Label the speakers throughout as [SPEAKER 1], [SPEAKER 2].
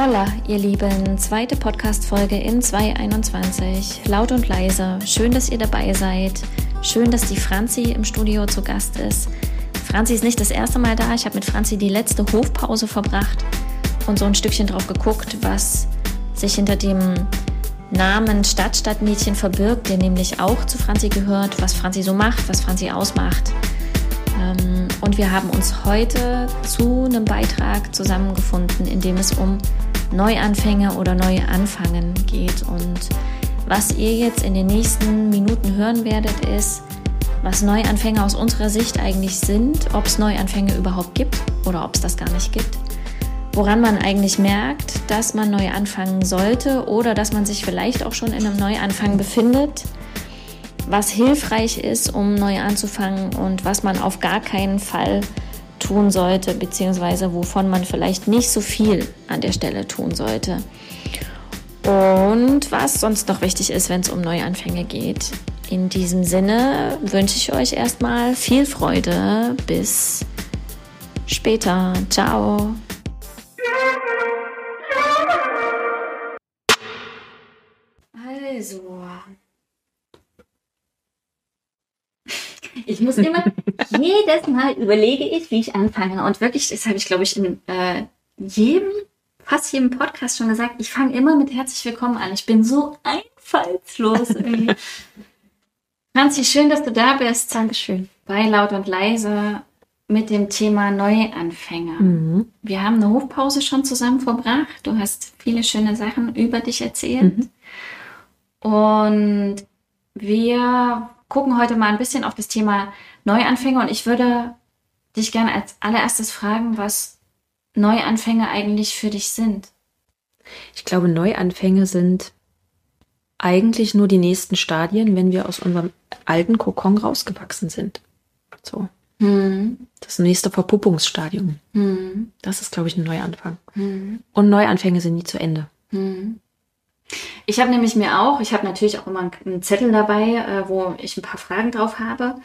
[SPEAKER 1] Hola, ihr Lieben, zweite Podcast-Folge in 2021. Laut und leise. Schön, dass ihr dabei seid. Schön, dass die Franzi im Studio zu Gast ist. Franzi ist nicht das erste Mal da. Ich habe mit Franzi die letzte Hofpause verbracht und so ein Stückchen drauf geguckt, was sich hinter dem Namen Stadtstadtmädchen verbirgt, der nämlich auch zu Franzi gehört, was Franzi so macht, was Franzi ausmacht. Ähm, und wir haben uns heute zu einem Beitrag zusammengefunden, in dem es um Neuanfänge oder neue Anfangen geht. Und was ihr jetzt in den nächsten Minuten hören werdet, ist, was Neuanfänge aus unserer Sicht eigentlich sind, ob es Neuanfänge überhaupt gibt oder ob es das gar nicht gibt. Woran man eigentlich merkt, dass man neu anfangen sollte oder dass man sich vielleicht auch schon in einem Neuanfang befindet. Was hilfreich ist, um neu anzufangen und was man auf gar keinen Fall tun sollte, beziehungsweise wovon man vielleicht nicht so viel an der Stelle tun sollte. Und was sonst noch wichtig ist, wenn es um Neuanfänge geht. In diesem Sinne wünsche ich euch erstmal viel Freude. Bis später. Ciao. Ich muss immer, jedes Mal überlege ich, wie ich anfange. Und wirklich, das habe ich, glaube ich, in äh, jedem, fast jedem Podcast schon gesagt, ich fange immer mit herzlich willkommen an. Ich bin so einfallslos irgendwie. Franzi, schön, dass du da bist.
[SPEAKER 2] Dankeschön.
[SPEAKER 1] Bei Laut und Leise mit dem Thema Neuanfänger.
[SPEAKER 2] Mhm.
[SPEAKER 1] Wir haben eine Hofpause schon zusammen verbracht. Du hast viele schöne Sachen über dich erzählt.
[SPEAKER 2] Mhm.
[SPEAKER 1] Und wir gucken heute mal ein bisschen auf das Thema Neuanfänge und ich würde dich gerne als allererstes fragen, was Neuanfänge eigentlich für dich sind.
[SPEAKER 2] Ich glaube, Neuanfänge sind eigentlich nur die nächsten Stadien, wenn wir aus unserem alten Kokon rausgewachsen sind. So.
[SPEAKER 1] Hm.
[SPEAKER 2] Das nächste Verpuppungsstadium.
[SPEAKER 1] Hm.
[SPEAKER 2] Das ist, glaube ich, ein Neuanfang.
[SPEAKER 1] Hm.
[SPEAKER 2] Und Neuanfänge sind nie zu Ende.
[SPEAKER 1] Ich habe nämlich mir auch, ich habe natürlich auch immer einen Zettel dabei, äh, wo ich ein paar Fragen drauf habe.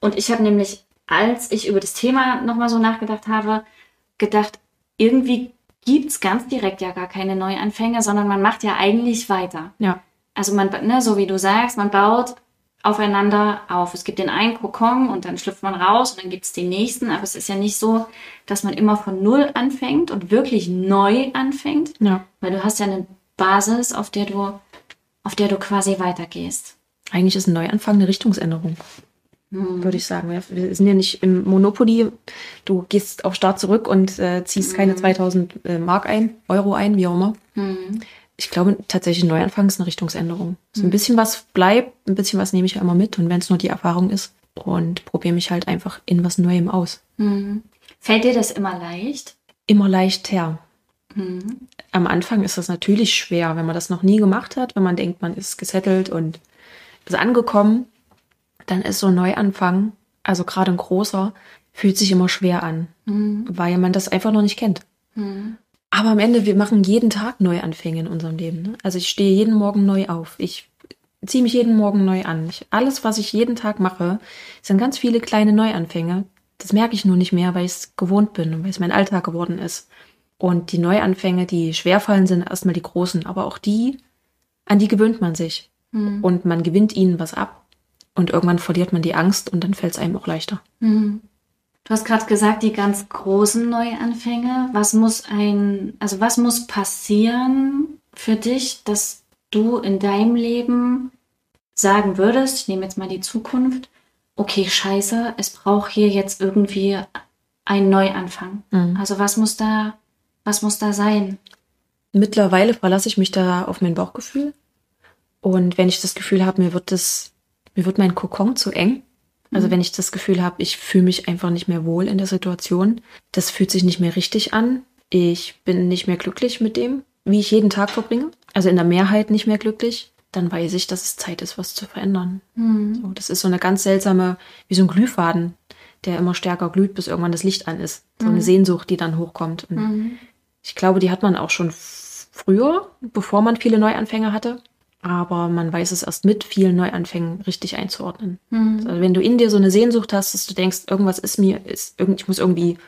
[SPEAKER 1] Und ich habe nämlich, als ich über das Thema nochmal so nachgedacht habe, gedacht, irgendwie gibt's ganz direkt ja gar keine Neuanfänge, sondern man macht ja eigentlich weiter.
[SPEAKER 2] Ja.
[SPEAKER 1] Also man, ne, so wie du sagst, man baut aufeinander auf. Es gibt den einen Kokon und dann schlüpft man raus und dann gibt's den nächsten. Aber es ist ja nicht so, dass man immer von Null anfängt und wirklich neu anfängt,
[SPEAKER 2] Ja.
[SPEAKER 1] weil du hast ja eine Basis, auf der du, auf der du quasi weitergehst.
[SPEAKER 2] Eigentlich ist ein Neuanfang eine Richtungsänderung,
[SPEAKER 1] Hm.
[SPEAKER 2] würde ich sagen. Wir- sind ja nicht im Monopoly. Du gehst auf Start zurück und äh, ziehst keine 2000 äh, Mark ein, Euro ein, wie auch immer.
[SPEAKER 1] Hm.
[SPEAKER 2] Ich glaube tatsächlich, ein Neuanfang ist eine Richtungsänderung. So ein bisschen was bleibt, ein bisschen was nehme ich ja immer mit. Und wenn es nur die Erfahrung ist und probiere mich halt einfach in was Neuem aus.
[SPEAKER 1] Hm. Fällt dir das immer leicht?
[SPEAKER 2] Immer leicht her.
[SPEAKER 1] Hm.
[SPEAKER 2] Am Anfang ist das natürlich schwer, wenn man das noch nie gemacht hat, wenn man denkt, man ist gesettelt und ist angekommen, dann ist so ein Neuanfang, also gerade ein großer, fühlt sich immer schwer an,
[SPEAKER 1] Hm.
[SPEAKER 2] weil man das einfach noch nicht kennt.
[SPEAKER 1] Hm.
[SPEAKER 2] Aber am Ende, wir machen jeden Tag Neuanfänge in unserem Leben. Ne? Also ich stehe jeden Morgen neu auf. Ich ziehe mich jeden Morgen neu an. Ich, alles, was ich jeden Tag mache, sind ganz viele kleine Neuanfänge. Das merke ich nur nicht mehr, weil ich es gewohnt bin und weil es mein Alltag geworden ist. Und die Neuanfänge, die schwerfallen, sind erstmal die großen. Aber auch die, an die gewöhnt man sich.
[SPEAKER 1] Hm.
[SPEAKER 2] Und man gewinnt ihnen was ab. Und irgendwann verliert man die Angst und dann fällt es einem auch leichter.
[SPEAKER 1] Hm. Du hast gerade gesagt, die ganz großen Neuanfänge. Was muss ein, also was muss passieren für dich, dass du in deinem Leben sagen würdest, ich nehme jetzt mal die Zukunft, okay, scheiße, es braucht hier jetzt irgendwie einen Neuanfang.
[SPEAKER 2] Mhm.
[SPEAKER 1] Also was muss da, was muss da sein?
[SPEAKER 2] Mittlerweile verlasse ich mich da auf mein Bauchgefühl. Und wenn ich das Gefühl habe, mir wird das, mir wird mein Kokon zu eng. Also wenn ich das Gefühl habe, ich fühle mich einfach nicht mehr wohl in der Situation, das fühlt sich nicht mehr richtig an. Ich bin nicht mehr glücklich mit dem, wie ich jeden Tag verbringe. Also in der Mehrheit nicht mehr glücklich. Dann weiß ich, dass es Zeit ist, was zu verändern.
[SPEAKER 1] Hm.
[SPEAKER 2] So, das ist so eine ganz seltsame, wie so ein Glühfaden, der immer stärker glüht, bis irgendwann das Licht an ist. So eine Sehnsucht, die dann hochkommt. Und
[SPEAKER 1] Hm.
[SPEAKER 2] Ich glaube, die hat man auch schon früher, bevor man viele Neuanfänge hatte. Aber man weiß es erst mit vielen Neuanfängen richtig einzuordnen.
[SPEAKER 1] Hm.
[SPEAKER 2] Also wenn du in dir so eine Sehnsucht hast, dass du denkst, irgendwas ist mir, ist irgend, ich muss irgendwie,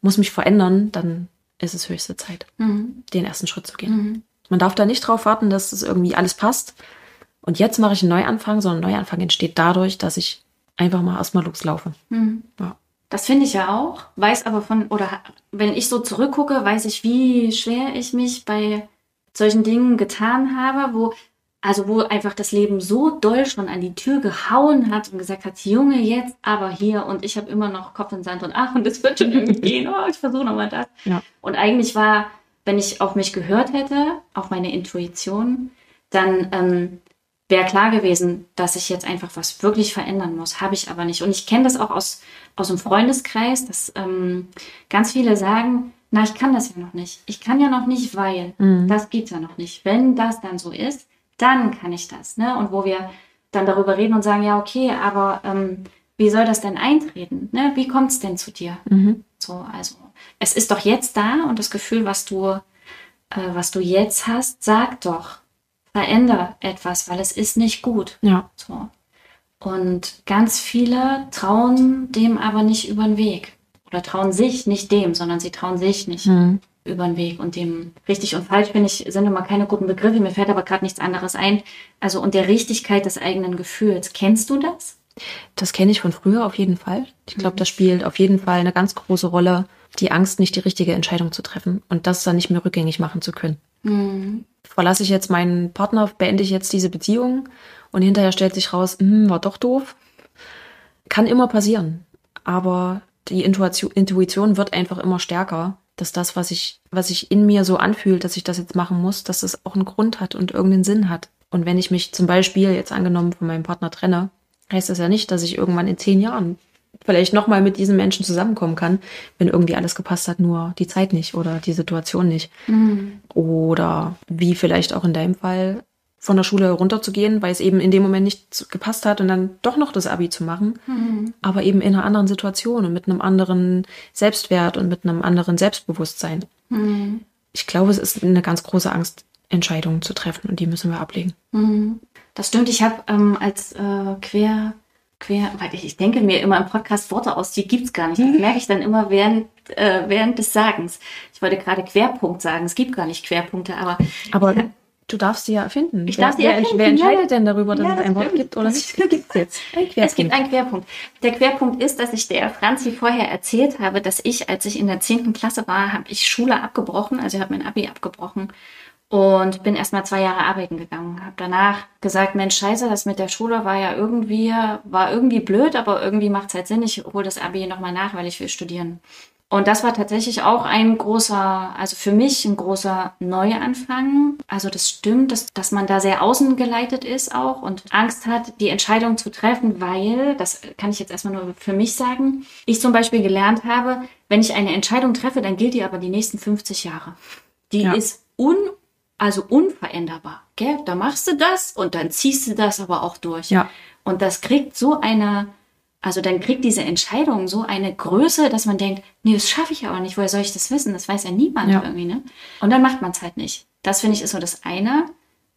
[SPEAKER 2] muss mich verändern, dann ist es höchste Zeit, mhm. den ersten Schritt zu gehen. Mhm. Man darf da nicht drauf warten, dass es irgendwie alles passt. Und jetzt mache ich einen Neuanfang, sondern ein Neuanfang entsteht dadurch, dass ich einfach mal erstmal loslaufe.
[SPEAKER 1] Mhm. Ja. Das finde ich ja auch, weiß aber von, oder wenn ich so zurückgucke, weiß ich, wie schwer ich mich bei solchen Dingen getan habe, wo, also wo einfach das Leben so doll schon an die Tür gehauen hat und gesagt hat, Junge, jetzt aber hier und ich habe immer noch Kopf in Sand und ach, und das wird schon irgendwie gehen, oh, ich versuche nochmal das. Ja. Und eigentlich war, wenn ich auf mich gehört hätte, auf meine Intuition, dann ähm, wäre klar gewesen, dass ich jetzt einfach was wirklich verändern muss. Habe ich aber nicht. Und ich kenne das auch aus, aus dem Freundeskreis, dass ähm, ganz viele sagen, na, ich kann das ja noch nicht. Ich kann ja noch nicht, weil mhm. das geht ja noch nicht. Wenn das dann so ist, dann kann ich das. Ne? Und wo wir dann darüber reden und sagen, ja, okay, aber ähm, wie soll das denn eintreten? Ne? Wie kommt es denn zu dir? Mhm. So, also es ist doch jetzt da und das Gefühl, was du, äh, was du jetzt hast, sag doch, veränder etwas, weil es ist nicht gut. Ja. So. Und ganz viele trauen dem aber nicht über den Weg. Oder trauen sich nicht dem, sondern sie trauen sich nicht mhm. über den Weg. Und dem richtig und falsch bin ich, sind immer keine guten Begriffe. Mir fällt aber gerade nichts anderes ein. Also und der Richtigkeit des eigenen Gefühls. Kennst du das?
[SPEAKER 2] Das kenne ich von früher auf jeden Fall. Ich glaube, mhm. das spielt auf jeden Fall eine ganz große Rolle, die Angst, nicht die richtige Entscheidung zu treffen und das dann nicht mehr rückgängig machen zu können. Mhm verlasse ich jetzt meinen Partner, beende ich jetzt diese Beziehung und hinterher stellt sich raus, hm, war doch doof. Kann immer passieren. Aber die Intuition wird einfach immer stärker, dass das, was ich, was sich in mir so anfühlt, dass ich das jetzt machen muss, dass das auch einen Grund hat und irgendeinen Sinn hat. Und wenn ich mich zum Beispiel jetzt angenommen von meinem Partner trenne, heißt das ja nicht, dass ich irgendwann in zehn Jahren vielleicht nochmal mit diesen Menschen zusammenkommen kann, wenn irgendwie alles gepasst hat, nur die Zeit nicht oder die Situation nicht. Mhm. Oder wie vielleicht auch in deinem Fall von der Schule runterzugehen, weil es eben in dem Moment nicht gepasst hat und dann doch noch das Abi zu machen, mhm. aber eben in einer anderen Situation und mit einem anderen Selbstwert und mit einem anderen Selbstbewusstsein. Mhm. Ich glaube, es ist eine ganz große Angst, Entscheidungen zu treffen und die müssen wir ablegen.
[SPEAKER 1] Mhm. Das stimmt. Ich habe ähm, als äh, quer quer, weil ich, ich denke mir immer im Podcast Worte aus, die gibt's gar nicht. Das merke ich dann immer während, äh, während des Sagens. Ich wollte gerade Querpunkt sagen. Es gibt gar nicht Querpunkte, aber.
[SPEAKER 2] Aber ja. Du darfst sie ja erfinden.
[SPEAKER 1] Ich wer, darf sie wer,
[SPEAKER 2] erfinden. Wer entscheidet ja. denn darüber, dass ja, es ein Wort gibt oder
[SPEAKER 1] nicht? Gibt jetzt. Es gibt einen Querpunkt. Der Querpunkt ist, dass ich der Franzi vorher erzählt habe, dass ich, als ich in der zehnten Klasse war, habe ich Schule abgebrochen, also ich habe mein Abi abgebrochen und bin erst mal zwei Jahre arbeiten gegangen. Habe danach gesagt, Mensch, scheiße, das mit der Schule war ja irgendwie, war irgendwie blöd, aber irgendwie macht es halt Sinn. Ich hole das Abi nochmal nach, weil ich will studieren. Und das war tatsächlich auch ein großer, also für mich ein großer Neuanfang. Also das stimmt, dass, dass man da sehr außengeleitet ist auch und Angst hat, die Entscheidung zu treffen, weil, das kann ich jetzt erstmal nur für mich sagen, ich zum Beispiel gelernt habe, wenn ich eine Entscheidung treffe, dann gilt die aber die nächsten 50 Jahre. Die ja. ist un also unveränderbar. Gell? Da machst du das und dann ziehst du das aber auch durch. Ja. Und das kriegt so eine, also dann kriegt diese Entscheidung so eine Größe, dass man denkt, nee, das schaffe ich aber nicht. Woher soll ich das wissen? Das weiß ja niemand ja. irgendwie, ne? Und dann macht man es halt nicht. Das finde ich ist so das eine.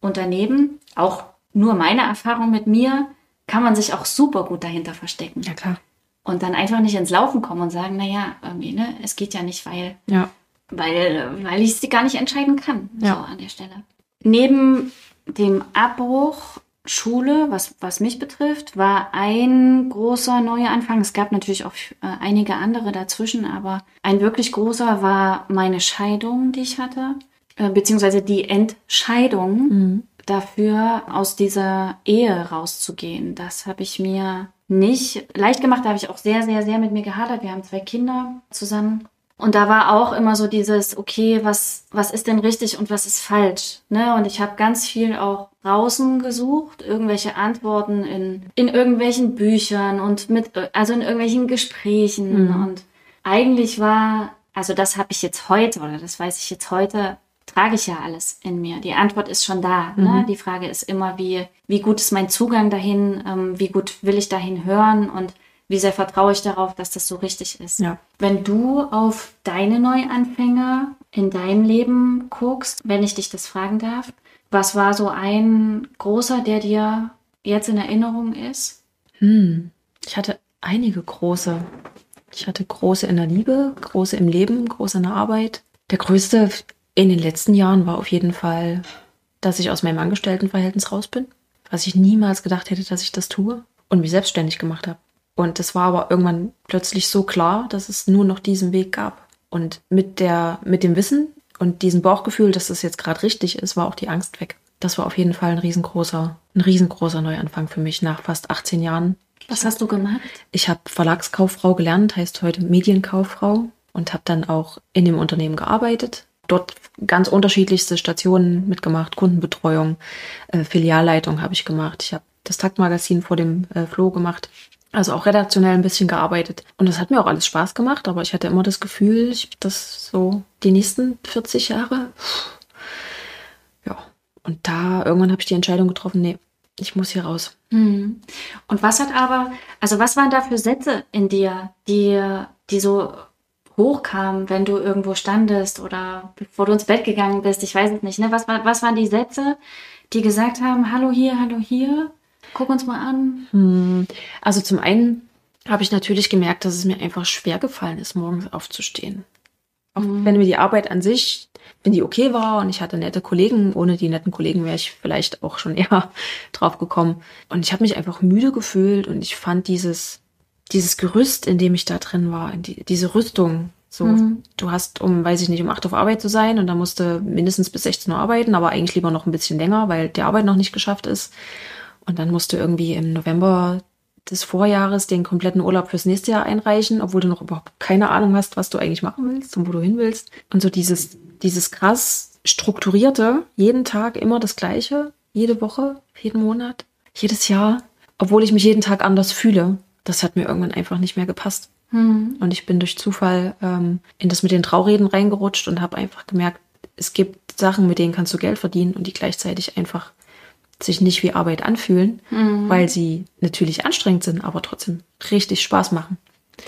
[SPEAKER 1] Und daneben, auch nur meine Erfahrung mit mir, kann man sich auch super gut dahinter verstecken.
[SPEAKER 2] Ja, klar.
[SPEAKER 1] Und dann einfach nicht ins Laufen kommen und sagen, na ja, irgendwie, ne, es geht ja nicht, weil ja weil, weil ich sie gar nicht entscheiden kann, ja. so an der Stelle. Neben dem Abbruch Schule, was, was mich betrifft, war ein großer neuer Anfang. Es gab natürlich auch äh, einige andere dazwischen, aber ein wirklich großer war meine Scheidung, die ich hatte, äh, beziehungsweise die Entscheidung mhm. dafür, aus dieser Ehe rauszugehen. Das habe ich mir nicht leicht gemacht. Da habe ich auch sehr, sehr, sehr mit mir gehadert. Wir haben zwei Kinder zusammen und da war auch immer so dieses, okay, was, was ist denn richtig und was ist falsch? Ne? Und ich habe ganz viel auch draußen gesucht, irgendwelche Antworten in, in irgendwelchen Büchern und mit, also in irgendwelchen Gesprächen. Mhm. Und eigentlich war, also das habe ich jetzt heute, oder das weiß ich jetzt heute, trage ich ja alles in mir. Die Antwort ist schon da. Ne? Mhm. Die Frage ist immer, wie, wie gut ist mein Zugang dahin, ähm, wie gut will ich dahin hören und wie sehr vertraue ich darauf, dass das so richtig ist. Ja. Wenn du auf deine Neuanfänge in deinem Leben guckst, wenn ich dich das fragen darf, was war so ein großer, der dir jetzt in Erinnerung ist?
[SPEAKER 2] Hm. Ich hatte einige große. Ich hatte große in der Liebe, große im Leben, große in der Arbeit. Der größte in den letzten Jahren war auf jeden Fall, dass ich aus meinem Angestelltenverhältnis raus bin, was ich niemals gedacht hätte, dass ich das tue und mich selbstständig gemacht habe. Und das war aber irgendwann plötzlich so klar, dass es nur noch diesen Weg gab. Und mit der, mit dem Wissen und diesem Bauchgefühl, dass das jetzt gerade richtig ist, war auch die Angst weg. Das war auf jeden Fall ein riesengroßer, ein riesengroßer Neuanfang für mich nach fast 18 Jahren.
[SPEAKER 1] Was hast du gemacht?
[SPEAKER 2] Ich habe Verlagskauffrau gelernt, heißt heute Medienkauffrau und habe dann auch in dem Unternehmen gearbeitet. Dort ganz unterschiedlichste Stationen mitgemacht, Kundenbetreuung, äh, Filialleitung habe ich gemacht. Ich habe das Taktmagazin vor dem äh, Floh gemacht. Also auch redaktionell ein bisschen gearbeitet. Und das hat mir auch alles Spaß gemacht, aber ich hatte immer das Gefühl, dass so die nächsten 40 Jahre, ja. Und da irgendwann habe ich die Entscheidung getroffen, nee, ich muss hier raus.
[SPEAKER 1] Hm. Und was hat aber, also was waren da für Sätze in dir, die, die so hochkamen, wenn du irgendwo standest oder bevor du ins Bett gegangen bist? Ich weiß es nicht. Ne? Was, was waren die Sätze, die gesagt haben, hallo hier, hallo hier, guck uns mal an?
[SPEAKER 2] Hm. Also zum einen habe ich natürlich gemerkt, dass es mir einfach schwer gefallen ist, morgens aufzustehen. Auch mhm. wenn mir die Arbeit an sich, wenn die okay war und ich hatte nette Kollegen, ohne die netten Kollegen wäre ich vielleicht auch schon eher drauf gekommen. Und ich habe mich einfach müde gefühlt und ich fand dieses, dieses Gerüst, in dem ich da drin war, die, diese Rüstung, so, mhm. du hast um, weiß ich nicht, um acht auf Arbeit zu sein und da musste mindestens bis 16 Uhr arbeiten, aber eigentlich lieber noch ein bisschen länger, weil die Arbeit noch nicht geschafft ist. Und dann musst du irgendwie im November des Vorjahres den kompletten Urlaub fürs nächste Jahr einreichen, obwohl du noch überhaupt keine Ahnung hast, was du eigentlich machen willst und wo du hin willst. Und so dieses, dieses krass strukturierte, jeden Tag immer das Gleiche, jede Woche, jeden Monat, jedes Jahr, obwohl ich mich jeden Tag anders fühle, das hat mir irgendwann einfach nicht mehr gepasst. Hm. Und ich bin durch Zufall ähm, in das mit den Traureden reingerutscht und habe einfach gemerkt, es gibt Sachen, mit denen kannst du Geld verdienen und die gleichzeitig einfach sich nicht wie Arbeit anfühlen, mhm. weil sie natürlich anstrengend sind, aber trotzdem richtig Spaß machen.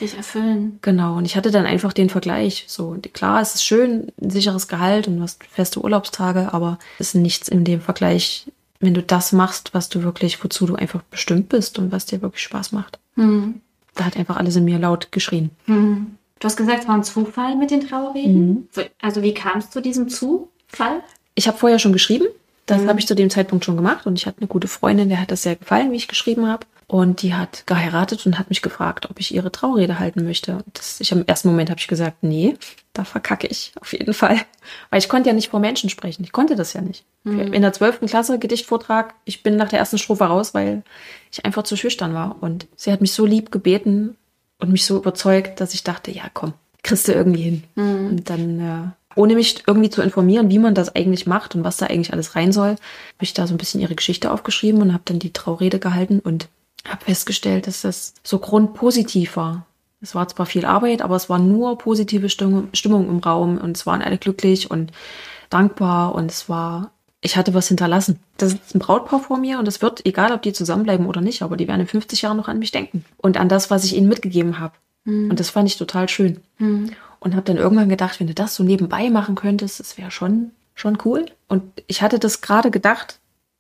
[SPEAKER 1] Dich erfüllen.
[SPEAKER 2] Genau. Und ich hatte dann einfach den Vergleich. So, klar, es ist schön, ein sicheres Gehalt und du hast feste Urlaubstage, aber es ist nichts in dem Vergleich, wenn du das machst, was du wirklich, wozu du einfach bestimmt bist und was dir wirklich Spaß macht. Mhm. Da hat einfach alles in mir laut geschrien.
[SPEAKER 1] Mhm. Du hast gesagt, es war ein Zufall mit den Trauerreden. Mhm. Also wie kam es zu diesem Zufall?
[SPEAKER 2] Ich habe vorher schon geschrieben das mhm. habe ich zu dem Zeitpunkt schon gemacht und ich hatte eine gute Freundin, der hat das sehr gefallen, wie ich geschrieben habe. Und die hat geheiratet und hat mich gefragt, ob ich ihre Traurede halten möchte. Das, ich im ersten Moment habe ich gesagt, nee, da verkacke ich auf jeden Fall. Weil ich konnte ja nicht vor Menschen sprechen. Ich konnte das ja nicht. Mhm. In der zwölften Klasse Gedichtvortrag, ich bin nach der ersten Strophe raus, weil ich einfach zu schüchtern war. Und sie hat mich so lieb gebeten und mich so überzeugt, dass ich dachte, ja komm, kriegst du irgendwie hin. Mhm. Und dann äh, ohne mich irgendwie zu informieren, wie man das eigentlich macht und was da eigentlich alles rein soll, habe ich da so ein bisschen ihre Geschichte aufgeschrieben und habe dann die Traurede gehalten und habe festgestellt, dass das so grundpositiv war. Es war zwar viel Arbeit, aber es war nur positive Stimmung, Stimmung im Raum und es waren alle glücklich und dankbar und es war, ich hatte was hinterlassen. Das ist ein Brautpaar vor mir und es wird, egal ob die zusammenbleiben oder nicht, aber die werden in 50 Jahren noch an mich denken und an das, was ich ihnen mitgegeben habe. Mhm. Und das fand ich total schön. Mhm und habe dann irgendwann gedacht, wenn du das so nebenbei machen könntest, das wäre schon schon cool. Und ich hatte das gerade gedacht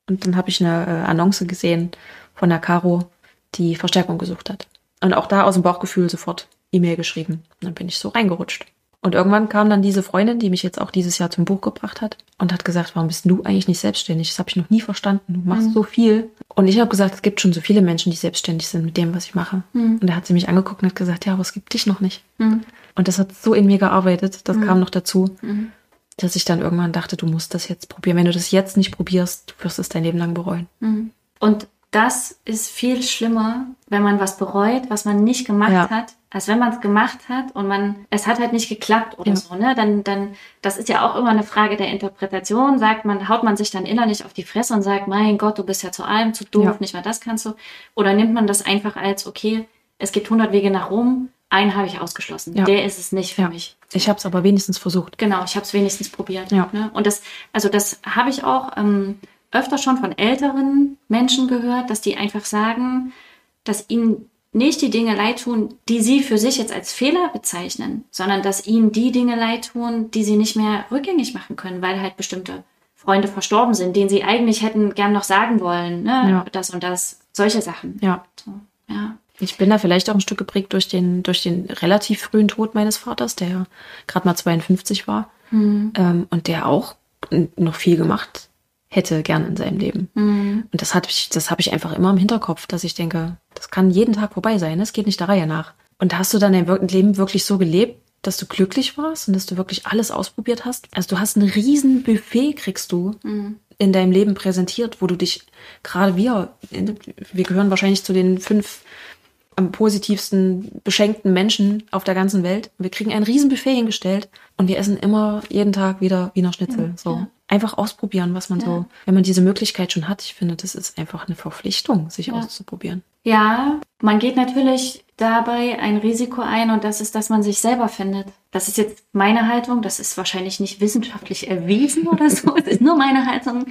[SPEAKER 2] und dann habe ich eine äh, Annonce gesehen von der Caro, die Verstärkung gesucht hat. Und auch da aus dem Bauchgefühl sofort E-Mail geschrieben. Und dann bin ich so reingerutscht. Und irgendwann kam dann diese Freundin, die mich jetzt auch dieses Jahr zum Buch gebracht hat und hat gesagt, warum bist du eigentlich nicht selbstständig? Das habe ich noch nie verstanden. Du machst mhm. so viel. Und ich habe gesagt, es gibt schon so viele Menschen, die selbstständig sind mit dem, was ich mache. Mhm. Und da hat sie mich angeguckt und hat gesagt, ja, aber es gibt dich noch nicht. Mhm. Und das hat so in mir gearbeitet, das mhm. kam noch dazu, mhm. dass ich dann irgendwann dachte, du musst das jetzt probieren. Wenn du das jetzt nicht probierst, du wirst es dein Leben lang bereuen.
[SPEAKER 1] Mhm. Und das ist viel schlimmer, wenn man was bereut, was man nicht gemacht ja. hat, als wenn man es gemacht hat und man, es hat halt nicht geklappt oder ja. so, ne? Dann, dann, das ist ja auch immer eine Frage der Interpretation. Sagt man, haut man sich dann innerlich auf die Fresse und sagt, mein Gott, du bist ja zu allem zu doof, ja. nicht mal das kannst du. Oder nimmt man das einfach als, okay, es gibt 100 Wege nach Rom, einen habe ich ausgeschlossen. Ja. Der ist es nicht für ja. mich.
[SPEAKER 2] Ich habe es aber wenigstens versucht.
[SPEAKER 1] Genau, ich habe es wenigstens probiert. Ja. Ne? Und das, also das habe ich auch ähm, öfter schon von älteren Menschen gehört, dass die einfach sagen, dass ihnen nicht die Dinge leid tun, die sie für sich jetzt als Fehler bezeichnen, sondern dass ihnen die Dinge leid tun, die sie nicht mehr rückgängig machen können, weil halt bestimmte Freunde verstorben sind, denen sie eigentlich hätten gern noch sagen wollen, ne? Ja. das und das, solche Sachen.
[SPEAKER 2] Ja. So, ja. Ich bin da vielleicht auch ein Stück geprägt durch den, durch den relativ frühen Tod meines Vaters, der gerade mal 52 war. mhm. ähm, und der auch noch viel gemacht hätte gern in seinem Leben. Mhm. Und das habe ich, das habe ich einfach immer im Hinterkopf, dass ich denke, das kann jeden Tag vorbei sein. Es geht nicht der Reihe nach. Und hast du dann dein Leben wirklich so gelebt, dass du glücklich warst und dass du wirklich alles ausprobiert hast? Also du hast ein riesen Buffet, kriegst du mhm. in deinem Leben präsentiert, wo du dich, gerade wir, wir gehören wahrscheinlich zu den fünf am positivsten beschenkten Menschen auf der ganzen Welt. Wir kriegen ein riesen Buffet hingestellt und wir essen immer jeden Tag wieder Wiener Schnitzel. so. Ja. Einfach ausprobieren, was man ja. so, wenn man diese Möglichkeit schon hat. Ich finde, das ist einfach eine Verpflichtung, sich auszuprobieren.
[SPEAKER 1] Ja, man geht natürlich dabei ein Risiko ein und das ist, dass man sich selber findet. Das ist jetzt meine Haltung, das ist wahrscheinlich nicht wissenschaftlich erwiesen oder so, es ist nur meine Haltung,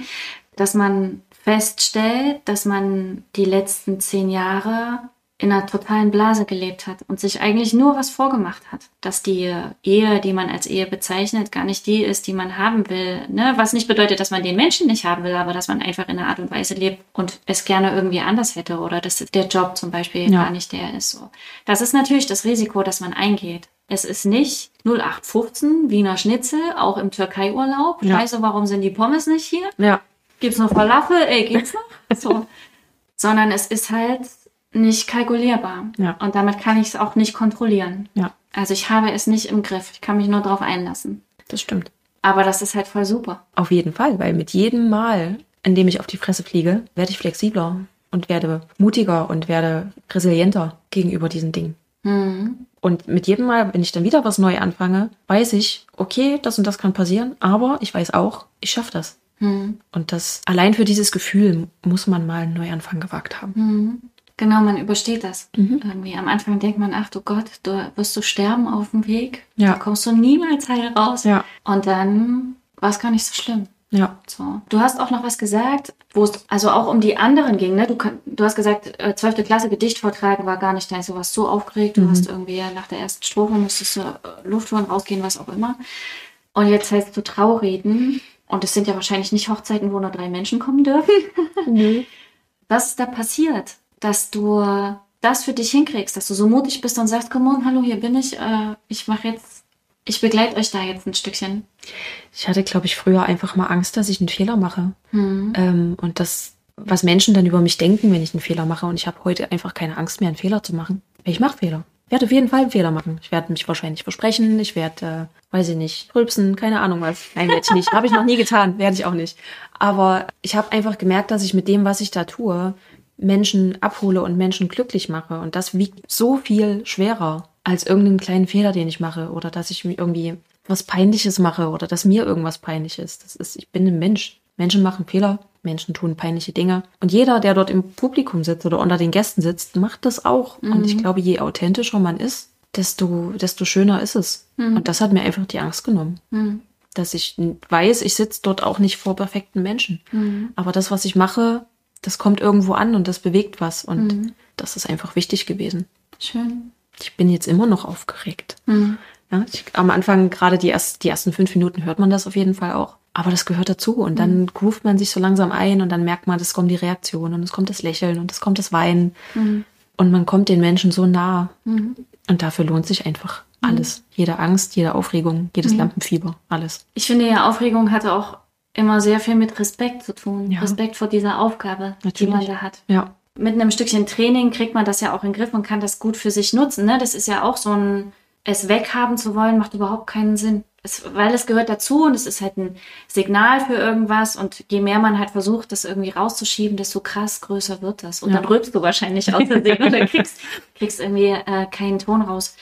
[SPEAKER 1] dass man feststellt, dass man die letzten zehn Jahre in einer totalen Blase gelebt hat und sich eigentlich nur was vorgemacht hat, dass die Ehe, die man als Ehe bezeichnet, gar nicht die ist, die man haben will. Ne? Was nicht bedeutet, dass man den Menschen nicht haben will, aber dass man einfach in einer Art und Weise lebt und es gerne irgendwie anders hätte oder dass der Job zum Beispiel ja. gar nicht der ist. So. Das ist natürlich das Risiko, das man eingeht. Es ist nicht 0815 Wiener Schnitzel, auch im Türkei-Urlaub. Ja. Scheiße, warum sind die Pommes nicht hier?
[SPEAKER 2] Ja.
[SPEAKER 1] Gibt's noch Falafel? Ey, gibt's noch? So. Sondern es ist halt nicht kalkulierbar. Ja. Und damit kann ich es auch nicht kontrollieren. Ja. Also ich habe es nicht im Griff. Ich kann mich nur darauf einlassen.
[SPEAKER 2] Das stimmt.
[SPEAKER 1] Aber das ist halt voll super.
[SPEAKER 2] Auf jeden Fall, weil mit jedem Mal, in dem ich auf die Fresse fliege, werde ich flexibler und werde mutiger und werde resilienter gegenüber diesen Dingen. Mhm. Und mit jedem Mal, wenn ich dann wieder was neu anfange, weiß ich, okay, das und das kann passieren, aber ich weiß auch, ich schaffe das. Mhm. Und das allein für dieses Gefühl muss man mal einen Neuanfang gewagt haben. Mhm.
[SPEAKER 1] Genau, man übersteht das. Mhm. Irgendwie am Anfang denkt man, ach du Gott, du wirst du sterben auf dem Weg. Ja. Da kommst du niemals heil raus. Ja. Und dann war es gar nicht so schlimm. Ja. So. Du hast auch noch was gesagt, wo es also auch um die anderen ging. Ne? Du, du hast gesagt, äh, zwölfte Klasse Gedicht vortragen war gar nicht dein. Du warst so aufgeregt. Du mhm. hast irgendwie nach der ersten Strophe musstest du äh, Luft holen, rausgehen, was auch immer. Und jetzt hältst du Traureden. Und es sind ja wahrscheinlich nicht Hochzeiten, wo nur drei Menschen kommen dürfen. Nö. Was ist da passiert? Dass du das für dich hinkriegst, dass du so mutig bist und sagst, komm on, hallo, hier bin ich, äh, ich mache jetzt, ich begleite euch da jetzt ein Stückchen.
[SPEAKER 2] Ich hatte, glaube ich, früher einfach mal Angst, dass ich einen Fehler mache. Mhm. Ähm, und das, was Menschen dann über mich denken, wenn ich einen Fehler mache. Und ich habe heute einfach keine Angst mehr, einen Fehler zu machen. Ich mache Fehler. Ich werde auf jeden Fall einen Fehler machen. Ich werde mich wahrscheinlich versprechen. Ich werde, äh, weiß ich nicht, rülpsen, keine Ahnung was. Nein, werde ich nicht. habe ich noch nie getan, werde ich auch nicht. Aber ich habe einfach gemerkt, dass ich mit dem, was ich da tue, Menschen abhole und Menschen glücklich mache. Und das wiegt so viel schwerer als irgendeinen kleinen Fehler, den ich mache oder dass ich mir irgendwie was Peinliches mache oder dass mir irgendwas peinlich ist. Das ist, ich bin ein Mensch. Menschen machen Fehler, Menschen tun peinliche Dinge. Und jeder, der dort im Publikum sitzt oder unter den Gästen sitzt, macht das auch. Mhm. Und ich glaube, je authentischer man ist, desto, desto schöner ist es. Mhm. Und das hat mir einfach die Angst genommen. Mhm. Dass ich weiß, ich sitze dort auch nicht vor perfekten Menschen. Mhm. Aber das, was ich mache, das kommt irgendwo an und das bewegt was. Und mhm. das ist einfach wichtig gewesen.
[SPEAKER 1] Schön.
[SPEAKER 2] Ich bin jetzt immer noch aufgeregt. Mhm. Ja, ich, am Anfang, gerade die, erst, die ersten fünf Minuten, hört man das auf jeden Fall auch. Aber das gehört dazu. Und dann mhm. groovt man sich so langsam ein und dann merkt man, es kommt die Reaktion und es kommt das Lächeln und es kommt das Weinen. Mhm. Und man kommt den Menschen so nah. Mhm. Und dafür lohnt sich einfach mhm. alles. Jede Angst, jede Aufregung, jedes mhm. Lampenfieber, alles.
[SPEAKER 1] Ich finde ja, Aufregung hatte auch immer sehr viel mit Respekt zu tun. Ja. Respekt vor dieser Aufgabe, Natürlich. die man da hat. Ja. Mit einem Stückchen Training kriegt man das ja auch in den Griff und kann das gut für sich nutzen. Ne? Das ist ja auch so ein, es weghaben zu wollen, macht überhaupt keinen Sinn. Es, weil es gehört dazu und es ist halt ein Signal für irgendwas und je mehr man halt versucht, das irgendwie rauszuschieben, desto krass größer wird das. Und ja. dann rülpst du wahrscheinlich aus Versehen oder kriegst, kriegst irgendwie äh, keinen Ton raus.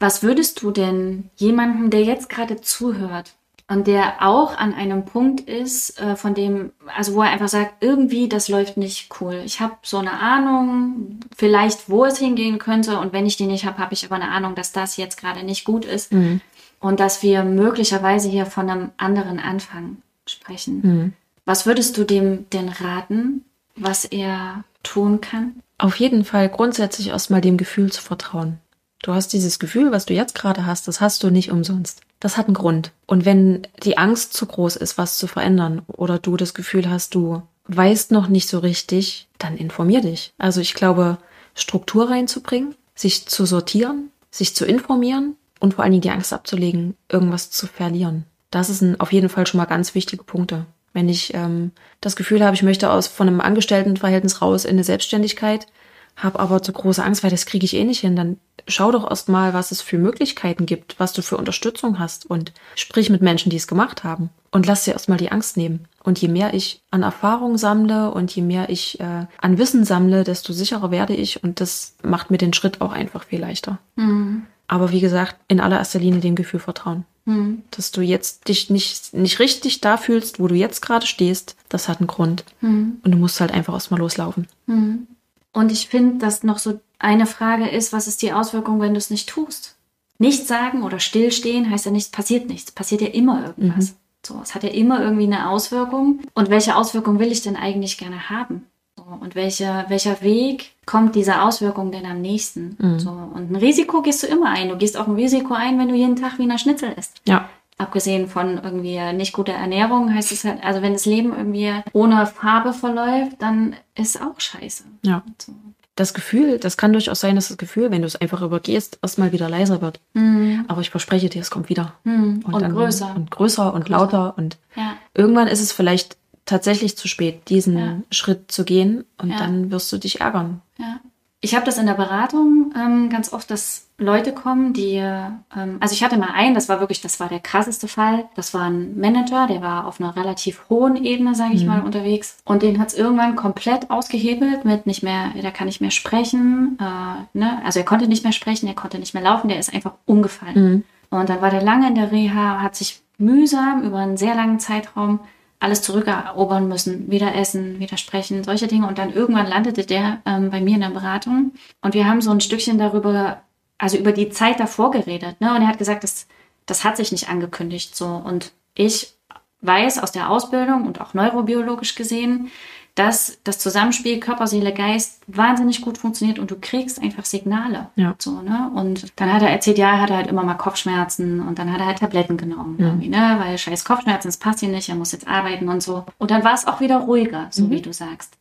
[SPEAKER 1] Was würdest du denn jemandem, der jetzt gerade zuhört, und der auch an einem Punkt ist, äh, von dem, also wo er einfach sagt, irgendwie, das läuft nicht cool. Ich habe so eine Ahnung, vielleicht, wo es hingehen könnte. Und wenn ich die nicht habe, habe ich aber eine Ahnung, dass das jetzt gerade nicht gut ist. Mhm. Und dass wir möglicherweise hier von einem anderen Anfang sprechen. Mhm. Was würdest du dem denn raten, was er tun kann?
[SPEAKER 2] Auf jeden Fall grundsätzlich erstmal dem Gefühl zu vertrauen. Du hast dieses Gefühl, was du jetzt gerade hast, das hast du nicht umsonst. Das hat einen Grund. Und wenn die Angst zu groß ist, was zu verändern, oder du das Gefühl hast, du weißt noch nicht so richtig, dann informier dich. Also ich glaube, Struktur reinzubringen, sich zu sortieren, sich zu informieren und vor allen Dingen die Angst abzulegen, irgendwas zu verlieren. Das sind auf jeden Fall schon mal ganz wichtige Punkte. Wenn ich ähm, das Gefühl habe, ich möchte aus von einem Angestelltenverhältnis raus in eine Selbstständigkeit, habe aber zu große Angst, weil das kriege ich eh nicht hin, dann schau doch erst mal, was es für Möglichkeiten gibt, was du für Unterstützung hast und sprich mit Menschen, die es gemacht haben und lass dir erst mal die Angst nehmen. Und je mehr ich an Erfahrung sammle und je mehr ich äh, an Wissen sammle, desto sicherer werde ich und das macht mir den Schritt auch einfach viel leichter. Mhm. Aber wie gesagt, in allererster Linie dem Gefühl vertrauen. Mhm. Dass du jetzt dich nicht, nicht richtig da fühlst, wo du jetzt gerade stehst, das hat einen Grund. Mhm. Und du musst halt einfach erstmal loslaufen.
[SPEAKER 1] Mhm. Und ich finde, dass noch so eine Frage ist, was ist die Auswirkung, wenn du es nicht tust? Nichts sagen oder stillstehen heißt ja nicht, passiert nichts. Passiert ja immer irgendwas. Mhm. So, es hat ja immer irgendwie eine Auswirkung. Und welche Auswirkung will ich denn eigentlich gerne haben? So, und welcher, welcher Weg kommt dieser Auswirkung denn am nächsten? Mhm. So, und ein Risiko gehst du immer ein. Du gehst auch ein Risiko ein, wenn du jeden Tag Wiener Schnitzel isst.
[SPEAKER 2] Ja.
[SPEAKER 1] Abgesehen von irgendwie nicht guter Ernährung heißt es halt, also wenn das Leben irgendwie ohne Farbe verläuft, dann ist auch scheiße.
[SPEAKER 2] Ja. So. Das Gefühl, das kann durchaus sein, dass das Gefühl, wenn du es einfach übergehst, erstmal wieder leiser wird. Mhm. Aber ich verspreche dir, es kommt wieder.
[SPEAKER 1] Mhm. Und, und dann, größer.
[SPEAKER 2] Und größer und größer. lauter. Und ja. irgendwann ist es vielleicht tatsächlich zu spät, diesen ja. Schritt zu gehen. Und ja. dann wirst du dich ärgern.
[SPEAKER 1] Ja. Ich habe das in der Beratung ähm, ganz oft, dass Leute kommen, die, ähm, also ich hatte mal einen, das war wirklich, das war der krasseste Fall. Das war ein Manager, der war auf einer relativ hohen Ebene, sage ich mhm. mal, unterwegs. Und den hat es irgendwann komplett ausgehebelt mit nicht mehr, der kann nicht mehr sprechen. Äh, ne? Also er konnte nicht mehr sprechen, er konnte nicht mehr laufen, der ist einfach umgefallen. Mhm. Und dann war der lange in der Reha, hat sich mühsam über einen sehr langen Zeitraum alles zurückerobern müssen, wieder essen, wieder sprechen, solche Dinge. Und dann irgendwann landete der ähm, bei mir in der Beratung. Und wir haben so ein Stückchen darüber, also über die Zeit davor geredet. Ne? Und er hat gesagt, das, das hat sich nicht angekündigt so. Und ich weiß aus der Ausbildung und auch neurobiologisch gesehen, dass das Zusammenspiel Körper, Seele, Geist wahnsinnig gut funktioniert und du kriegst einfach Signale.
[SPEAKER 2] Ja.
[SPEAKER 1] So, ne? Und dann hat er erzählt, ja, er hatte halt immer mal Kopfschmerzen und dann hat er halt Tabletten genommen, ja. ne? weil scheiß Kopfschmerzen, das passt ihm nicht, er muss jetzt arbeiten und so. Und dann war es auch wieder ruhiger, so mhm. wie du sagst.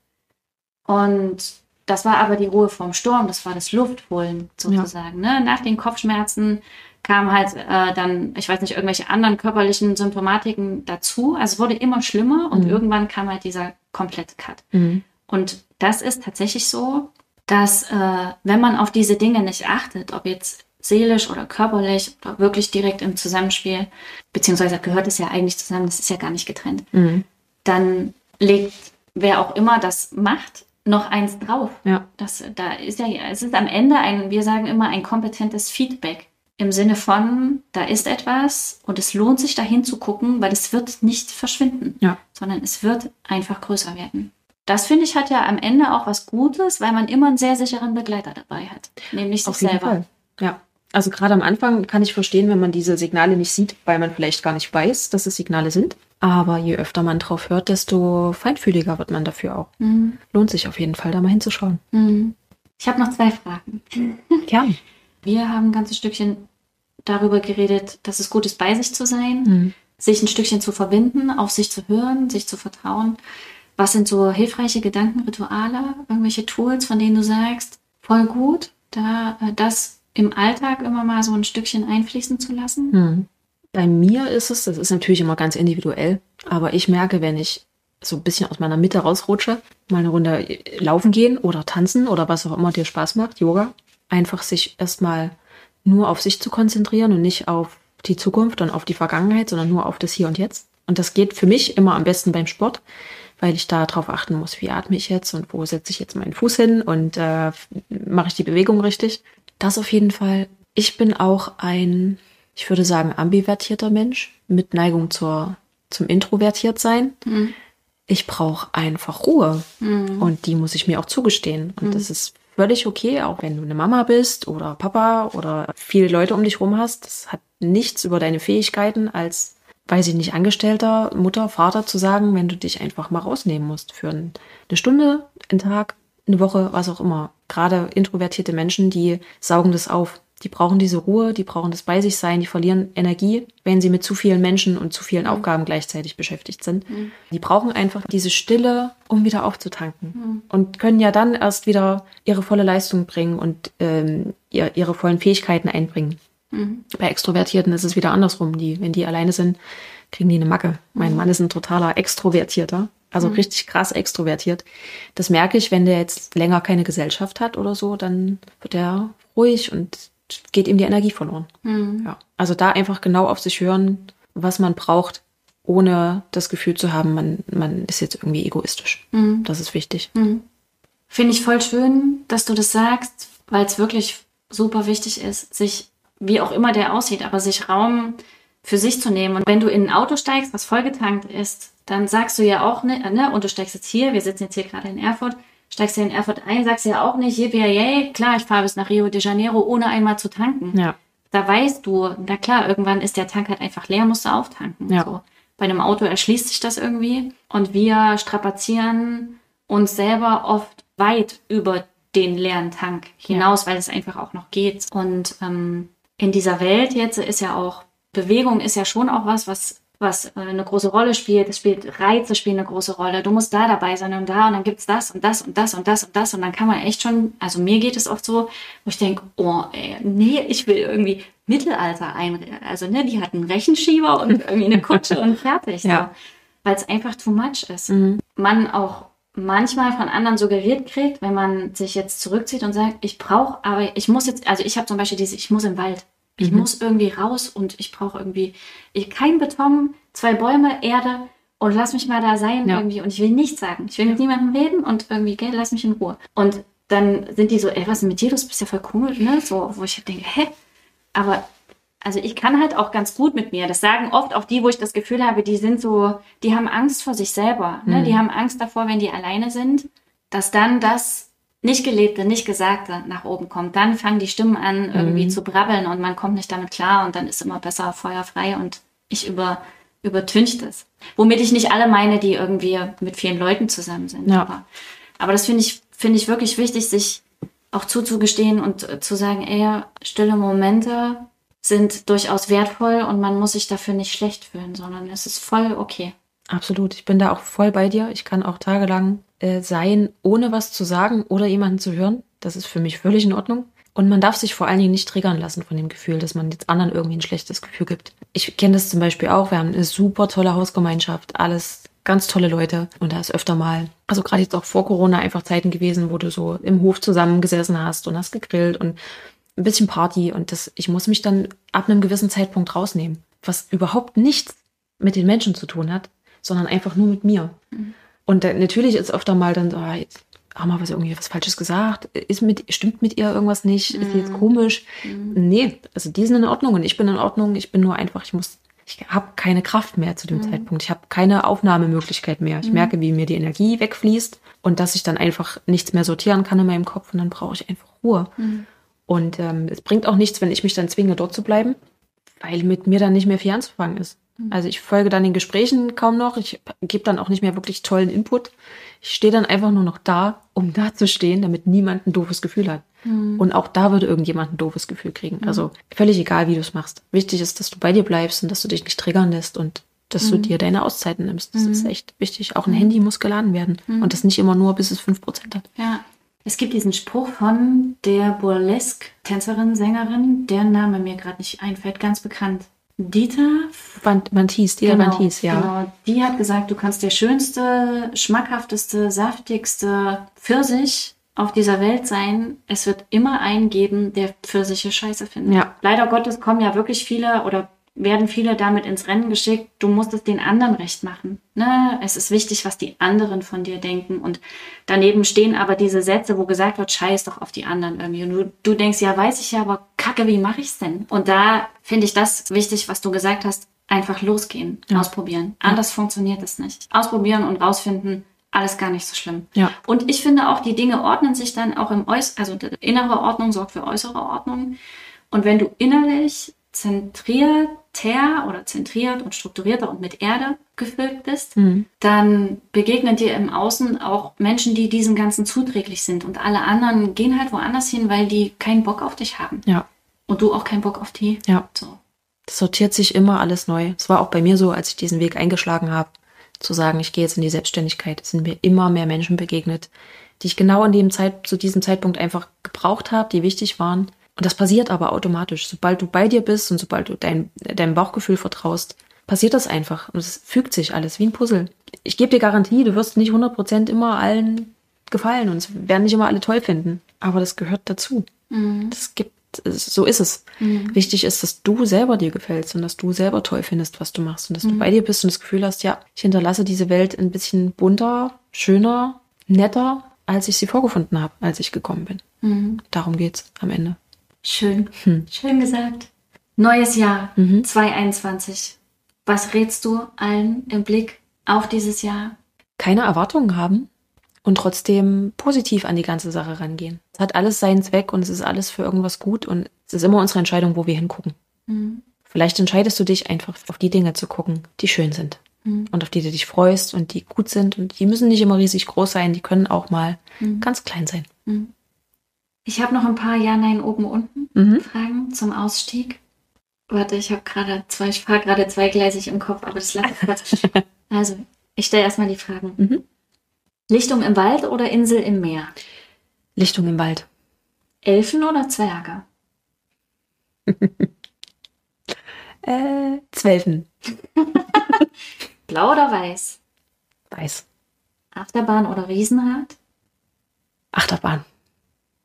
[SPEAKER 1] Und das war aber die Ruhe vorm Sturm, das war das Luftholen sozusagen. Ja. Ne? Nach den Kopfschmerzen kam halt äh, dann, ich weiß nicht, irgendwelche anderen körperlichen Symptomatiken dazu. Also es wurde immer schlimmer und mhm. irgendwann kam halt dieser komplette Cut. Mhm. Und das ist tatsächlich so, dass äh, wenn man auf diese Dinge nicht achtet, ob jetzt seelisch oder körperlich oder wirklich direkt im Zusammenspiel, beziehungsweise gehört es ja eigentlich zusammen, das ist ja gar nicht getrennt, mhm. dann legt wer auch immer das macht, noch eins drauf.
[SPEAKER 2] Ja.
[SPEAKER 1] Das, da ist ja, es ist am Ende ein, wir sagen immer, ein kompetentes Feedback. Im Sinne von, da ist etwas und es lohnt sich dahin zu gucken, weil es wird nicht verschwinden,
[SPEAKER 2] ja.
[SPEAKER 1] sondern es wird einfach größer werden. Das finde ich hat ja am Ende auch was Gutes, weil man immer einen sehr sicheren Begleiter dabei hat, nämlich sich
[SPEAKER 2] Auf jeden
[SPEAKER 1] selber.
[SPEAKER 2] Fall. Ja. Also gerade am Anfang kann ich verstehen, wenn man diese Signale nicht sieht, weil man vielleicht gar nicht weiß, dass es Signale sind. Aber je öfter man drauf hört, desto feinfühliger wird man dafür auch. Mhm. Lohnt sich auf jeden Fall, da mal hinzuschauen.
[SPEAKER 1] Mhm. Ich habe noch zwei Fragen.
[SPEAKER 2] Gern.
[SPEAKER 1] Wir haben ein ganzes Stückchen darüber geredet, dass es gut ist, bei sich zu sein, mhm. sich ein Stückchen zu verbinden, auf sich zu hören, sich zu vertrauen. Was sind so hilfreiche Gedanken, Rituale, irgendwelche Tools, von denen du sagst, voll gut, da äh, das im Alltag immer mal so ein Stückchen einfließen zu lassen?
[SPEAKER 2] Mhm. Bei mir ist es, das ist natürlich immer ganz individuell, aber ich merke, wenn ich so ein bisschen aus meiner Mitte rausrutsche, mal eine Runde laufen gehen oder tanzen oder was auch immer dir Spaß macht, Yoga, einfach sich erstmal nur auf sich zu konzentrieren und nicht auf die Zukunft und auf die Vergangenheit, sondern nur auf das Hier und Jetzt. Und das geht für mich immer am besten beim Sport, weil ich da drauf achten muss, wie atme ich jetzt und wo setze ich jetzt meinen Fuß hin und äh, mache ich die Bewegung richtig. Das auf jeden Fall. Ich bin auch ein, ich würde sagen, ambivertierter Mensch mit Neigung zur, zum introvertiert sein. Mhm. Ich brauche einfach Ruhe mhm. und die muss ich mir auch zugestehen. Und mhm. das ist völlig okay, auch wenn du eine Mama bist oder Papa oder viele Leute um dich rum hast. Das hat nichts über deine Fähigkeiten als, weiß ich nicht, Angestellter, Mutter, Vater zu sagen, wenn du dich einfach mal rausnehmen musst für eine Stunde, einen Tag, eine Woche, was auch immer. Gerade introvertierte Menschen, die saugen das auf. Die brauchen diese Ruhe, die brauchen das bei sich sein, die verlieren Energie, wenn sie mit zu vielen Menschen und zu vielen mhm. Aufgaben gleichzeitig beschäftigt sind. Mhm. Die brauchen einfach diese Stille, um wieder aufzutanken mhm. und können ja dann erst wieder ihre volle Leistung bringen und ähm, ihr, ihre vollen Fähigkeiten einbringen. Mhm. Bei Extrovertierten ist es wieder andersrum. Die, wenn die alleine sind, kriegen die eine Macke. Mein Mann ist ein totaler Extrovertierter, also mhm. richtig krass extrovertiert. Das merke ich, wenn der jetzt länger keine Gesellschaft hat oder so, dann wird er ruhig und geht ihm die Energie verloren. Mhm. Ja. Also da einfach genau auf sich hören, was man braucht, ohne das Gefühl zu haben, man, man ist jetzt irgendwie egoistisch. Mhm. Das ist wichtig. Mhm.
[SPEAKER 1] Finde ich voll schön, dass du das sagst, weil es wirklich super wichtig ist, sich, wie auch immer der aussieht, aber sich Raum für sich zu nehmen. Und wenn du in ein Auto steigst, was vollgetankt ist, dann sagst du ja auch, ne, ne und du steigst jetzt hier, wir sitzen jetzt hier gerade in Erfurt, steigst du in Erfurt ein, sagst ja auch nicht, yippie, yay, klar, ich fahre bis nach Rio de Janeiro, ohne einmal zu tanken. Ja. Da weißt du, na klar, irgendwann ist der Tank halt einfach leer, musst du auftanken. Ja. So. Bei einem Auto erschließt sich das irgendwie und wir strapazieren uns selber oft weit über den leeren Tank hinaus, ja. weil es einfach auch noch geht. Und ähm, in dieser Welt jetzt ist ja auch Bewegung ist ja schon auch was, was was äh, eine große Rolle spielt. Es spielt Reize spielen eine große Rolle. Du musst da dabei sein und da und dann gibt's das und das und das und das und das und dann kann man echt schon, also mir geht es oft so, wo ich denke, oh, ey, nee, ich will irgendwie Mittelalter ein, also ne, die hatten einen Rechenschieber und irgendwie eine Kutsche und fertig, ja. so. weil es einfach too much ist. Mhm. Man auch manchmal von anderen suggeriert kriegt, wenn man sich jetzt zurückzieht und sagt, ich brauche, aber ich muss jetzt, also ich habe zum Beispiel diese, ich muss im Wald. Ich mhm. muss irgendwie raus und ich brauche irgendwie ich, kein Beton, zwei Bäume, Erde und lass mich mal da sein ja. irgendwie. Und ich will nichts sagen. Ich will mit niemandem reden und irgendwie, gell, lass mich in Ruhe. Und dann sind die so, ey, was ist mit dir? Du bist ja voll komisch, ne? So, wo ich denke, hä? Aber also ich kann halt auch ganz gut mit mir. Das sagen oft auch die, wo ich das Gefühl habe, die sind so, die haben Angst vor sich selber. Ne? Mhm. Die haben Angst davor, wenn die alleine sind, dass dann das nicht gelebte, nicht gesagte nach oben kommt, dann fangen die Stimmen an, irgendwie mhm. zu brabbeln und man kommt nicht damit klar und dann ist immer besser feuerfrei und ich über, übertüncht es. Womit ich nicht alle meine, die irgendwie mit vielen Leuten zusammen sind. Ja. Aber, aber das finde ich, finde ich wirklich wichtig, sich auch zuzugestehen und äh, zu sagen, ey, stille Momente sind durchaus wertvoll und man muss sich dafür nicht schlecht fühlen, sondern es ist voll okay.
[SPEAKER 2] Absolut. Ich bin da auch voll bei dir. Ich kann auch tagelang äh, sein, ohne was zu sagen oder jemanden zu hören. Das ist für mich völlig in Ordnung. Und man darf sich vor allen Dingen nicht triggern lassen von dem Gefühl, dass man jetzt anderen irgendwie ein schlechtes Gefühl gibt. Ich kenne das zum Beispiel auch. Wir haben eine super tolle Hausgemeinschaft, alles ganz tolle Leute. Und da ist öfter mal, also gerade jetzt auch vor Corona einfach Zeiten gewesen, wo du so im Hof zusammengesessen hast und hast gegrillt und ein bisschen Party. Und das, ich muss mich dann ab einem gewissen Zeitpunkt rausnehmen, was überhaupt nichts mit den Menschen zu tun hat, sondern einfach nur mit mir. Mhm. Und da, natürlich ist öfter mal dann so, ah, jetzt haben wir was irgendwie was Falsches gesagt? Ist mit, stimmt mit ihr irgendwas nicht? Ist sie jetzt mhm. komisch? Mhm. Nee, also die sind in Ordnung und ich bin in Ordnung. Ich bin nur einfach, ich muss, ich habe keine Kraft mehr zu dem mhm. Zeitpunkt. Ich habe keine Aufnahmemöglichkeit mehr. Ich mhm. merke, wie mir die Energie wegfließt und dass ich dann einfach nichts mehr sortieren kann in meinem Kopf und dann brauche ich einfach Ruhe. Mhm. Und ähm, es bringt auch nichts, wenn ich mich dann zwinge, dort zu bleiben, weil mit mir dann nicht mehr viel anzufangen ist. Mhm. Also ich folge dann den Gesprächen kaum noch. Ich gebe dann auch nicht mehr wirklich tollen Input. Ich stehe dann einfach nur noch da, um da zu stehen, damit niemand ein doofes Gefühl hat. Mhm. Und auch da würde irgendjemand ein doofes Gefühl kriegen. Mhm. Also völlig egal, wie du es machst. Wichtig ist, dass du bei dir bleibst und dass du dich nicht triggern lässt und dass du mhm. dir deine Auszeiten nimmst. Das ist mhm. echt wichtig. Auch ein Handy muss geladen werden. Und das nicht immer nur, bis es fünf Prozent hat.
[SPEAKER 1] Ja. Es gibt diesen Spruch von der Burlesque-Tänzerin, Sängerin, deren Name mir gerade nicht einfällt, ganz bekannt. Dieter
[SPEAKER 2] Bantis, Dieter genau, Bantis, ja. Genau.
[SPEAKER 1] Die hat gesagt, du kannst der schönste, schmackhafteste, saftigste Pfirsich auf dieser Welt sein. Es wird immer einen geben, der Pfirsiche scheiße findet. Ja. Leider Gottes kommen ja wirklich viele oder werden viele damit ins Rennen geschickt, du musst es den anderen recht machen. Ne? Es ist wichtig, was die anderen von dir denken. Und daneben stehen aber diese Sätze, wo gesagt wird, scheiß doch auf die anderen irgendwie. Und du, du denkst, ja, weiß ich ja, aber kacke, wie mache ich's denn? Und da finde ich das wichtig, was du gesagt hast, einfach losgehen, ja. ausprobieren. Anders ja. funktioniert es nicht. Ausprobieren und rausfinden, alles gar nicht so schlimm. Ja. Und ich finde auch, die Dinge ordnen sich dann auch im Äußeren, also innere Ordnung sorgt für äußere Ordnung. Und wenn du innerlich zentrierter oder zentriert und strukturierter und mit Erde gefüllt bist, mhm. dann begegnen dir im Außen auch Menschen, die diesem Ganzen zuträglich sind. Und alle anderen gehen halt woanders hin, weil die keinen Bock auf dich haben. Ja. Und du auch keinen Bock auf die.
[SPEAKER 2] Ja. So. Das sortiert sich immer alles neu. Es war auch bei mir so, als ich diesen Weg eingeschlagen habe, zu sagen, ich gehe jetzt in die Selbstständigkeit. Es sind mir immer mehr Menschen begegnet, die ich genau in dem Zeit, zu diesem Zeitpunkt einfach gebraucht habe, die wichtig waren und das passiert aber automatisch. Sobald du bei dir bist und sobald du dein, deinem Bauchgefühl vertraust, passiert das einfach. Und es fügt sich alles wie ein Puzzle. Ich gebe dir Garantie, du wirst nicht 100% immer allen gefallen und es werden nicht immer alle toll finden. Aber das gehört dazu. Mhm. Das gibt, so ist es. Mhm. Wichtig ist, dass du selber dir gefällst und dass du selber toll findest, was du machst und dass mhm. du bei dir bist und das Gefühl hast, ja, ich hinterlasse diese Welt ein bisschen bunter, schöner, netter, als ich sie vorgefunden habe, als ich gekommen bin. Mhm. Darum geht's am Ende.
[SPEAKER 1] Schön. Hm. Schön gesagt. Neues Jahr mhm. 2021. Was rätst du allen im Blick auf dieses Jahr?
[SPEAKER 2] Keine Erwartungen haben und trotzdem positiv an die ganze Sache rangehen. Es hat alles seinen Zweck und es ist alles für irgendwas gut und es ist immer unsere Entscheidung, wo wir hingucken. Mhm. Vielleicht entscheidest du dich einfach auf die Dinge zu gucken, die schön sind mhm. und auf die du dich freust und die gut sind und die müssen nicht immer riesig groß sein, die können auch mal mhm. ganz klein sein.
[SPEAKER 1] Ich habe noch ein paar Ja, Nein, oben, unten mhm. Fragen zum Ausstieg. Warte, ich habe gerade zwei, ich fahre gerade zweigleisig im Kopf, aber das lasse ich Also, ich stelle erstmal die Fragen. Mhm. Lichtung im Wald oder Insel im Meer?
[SPEAKER 2] Lichtung im Wald.
[SPEAKER 1] Elfen oder Zwerge?
[SPEAKER 2] äh, Zwölfen.
[SPEAKER 1] Blau oder weiß?
[SPEAKER 2] Weiß.
[SPEAKER 1] Achterbahn oder Riesenrad?
[SPEAKER 2] Achterbahn.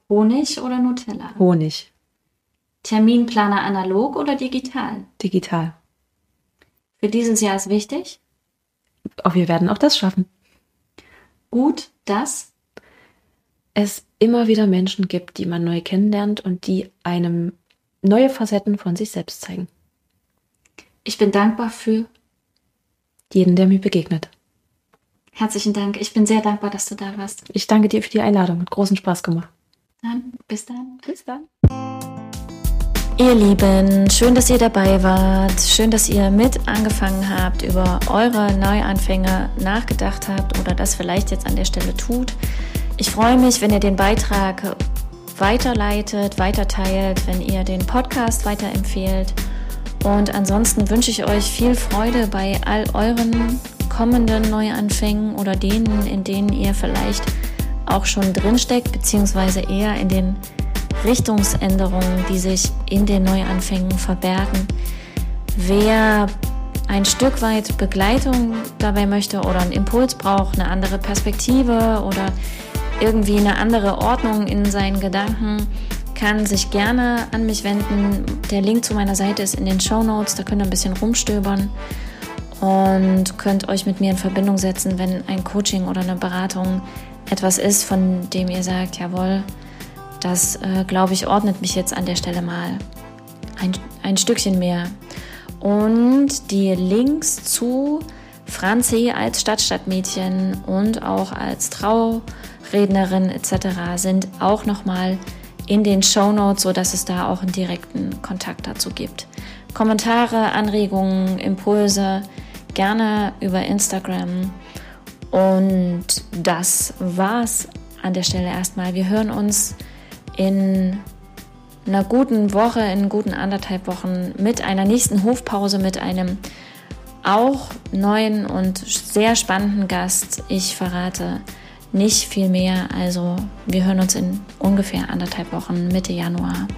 [SPEAKER 1] Honig oder Nutella?
[SPEAKER 2] Honig.
[SPEAKER 1] Terminplaner analog oder digital?
[SPEAKER 2] Digital.
[SPEAKER 1] Für dieses Jahr ist wichtig?
[SPEAKER 2] Auch wir werden auch das schaffen.
[SPEAKER 1] Gut, dass
[SPEAKER 2] es immer wieder Menschen gibt, die man neu kennenlernt und die einem neue Facetten von sich selbst zeigen.
[SPEAKER 1] Ich bin dankbar für
[SPEAKER 2] jeden, der mir begegnet.
[SPEAKER 1] Herzlichen Dank. Ich bin sehr dankbar, dass du da warst.
[SPEAKER 2] Ich danke dir für die Einladung. Hat großen Spaß gemacht.
[SPEAKER 1] Dann, bis dann.
[SPEAKER 2] Bis dann.
[SPEAKER 1] Ihr Lieben, schön, dass ihr dabei wart. Schön, dass ihr mit angefangen habt, über eure Neuanfänge nachgedacht habt oder das vielleicht jetzt an der Stelle tut. Ich freue mich, wenn ihr den Beitrag weiterleitet, weiterteilt, wenn ihr den Podcast weiterempfehlt. Und ansonsten wünsche ich euch viel Freude bei all euren kommenden Neuanfängen oder denen, in denen ihr vielleicht auch schon drinsteckt, beziehungsweise eher in den Richtungsänderungen, die sich in den Neuanfängen verbergen. Wer ein Stück weit Begleitung dabei möchte oder einen Impuls braucht, eine andere Perspektive oder irgendwie eine andere Ordnung in seinen Gedanken, kann sich gerne an mich wenden. Der Link zu meiner Seite ist in den Show Notes, da könnt ihr ein bisschen rumstöbern und könnt euch mit mir in Verbindung setzen, wenn ein Coaching oder eine Beratung etwas ist, von dem ihr sagt, jawohl, das, äh, glaube ich, ordnet mich jetzt an der Stelle mal ein, ein Stückchen mehr. Und die Links zu Franzi als Stadtstadtmädchen und auch als Traurednerin etc. sind auch nochmal in den Show Notes, sodass es da auch einen direkten Kontakt dazu gibt. Kommentare, Anregungen, Impulse gerne über Instagram. Und das war's an der Stelle erstmal. Wir hören uns in einer guten Woche, in guten anderthalb Wochen mit einer nächsten Hofpause, mit einem auch neuen und sehr spannenden Gast. Ich verrate nicht viel mehr. Also wir hören uns in ungefähr anderthalb Wochen, Mitte Januar.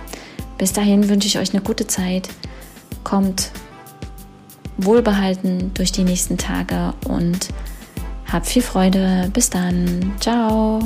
[SPEAKER 1] Bis dahin wünsche ich euch eine gute Zeit. Kommt wohlbehalten durch die nächsten Tage und habt viel Freude. Bis dann. Ciao.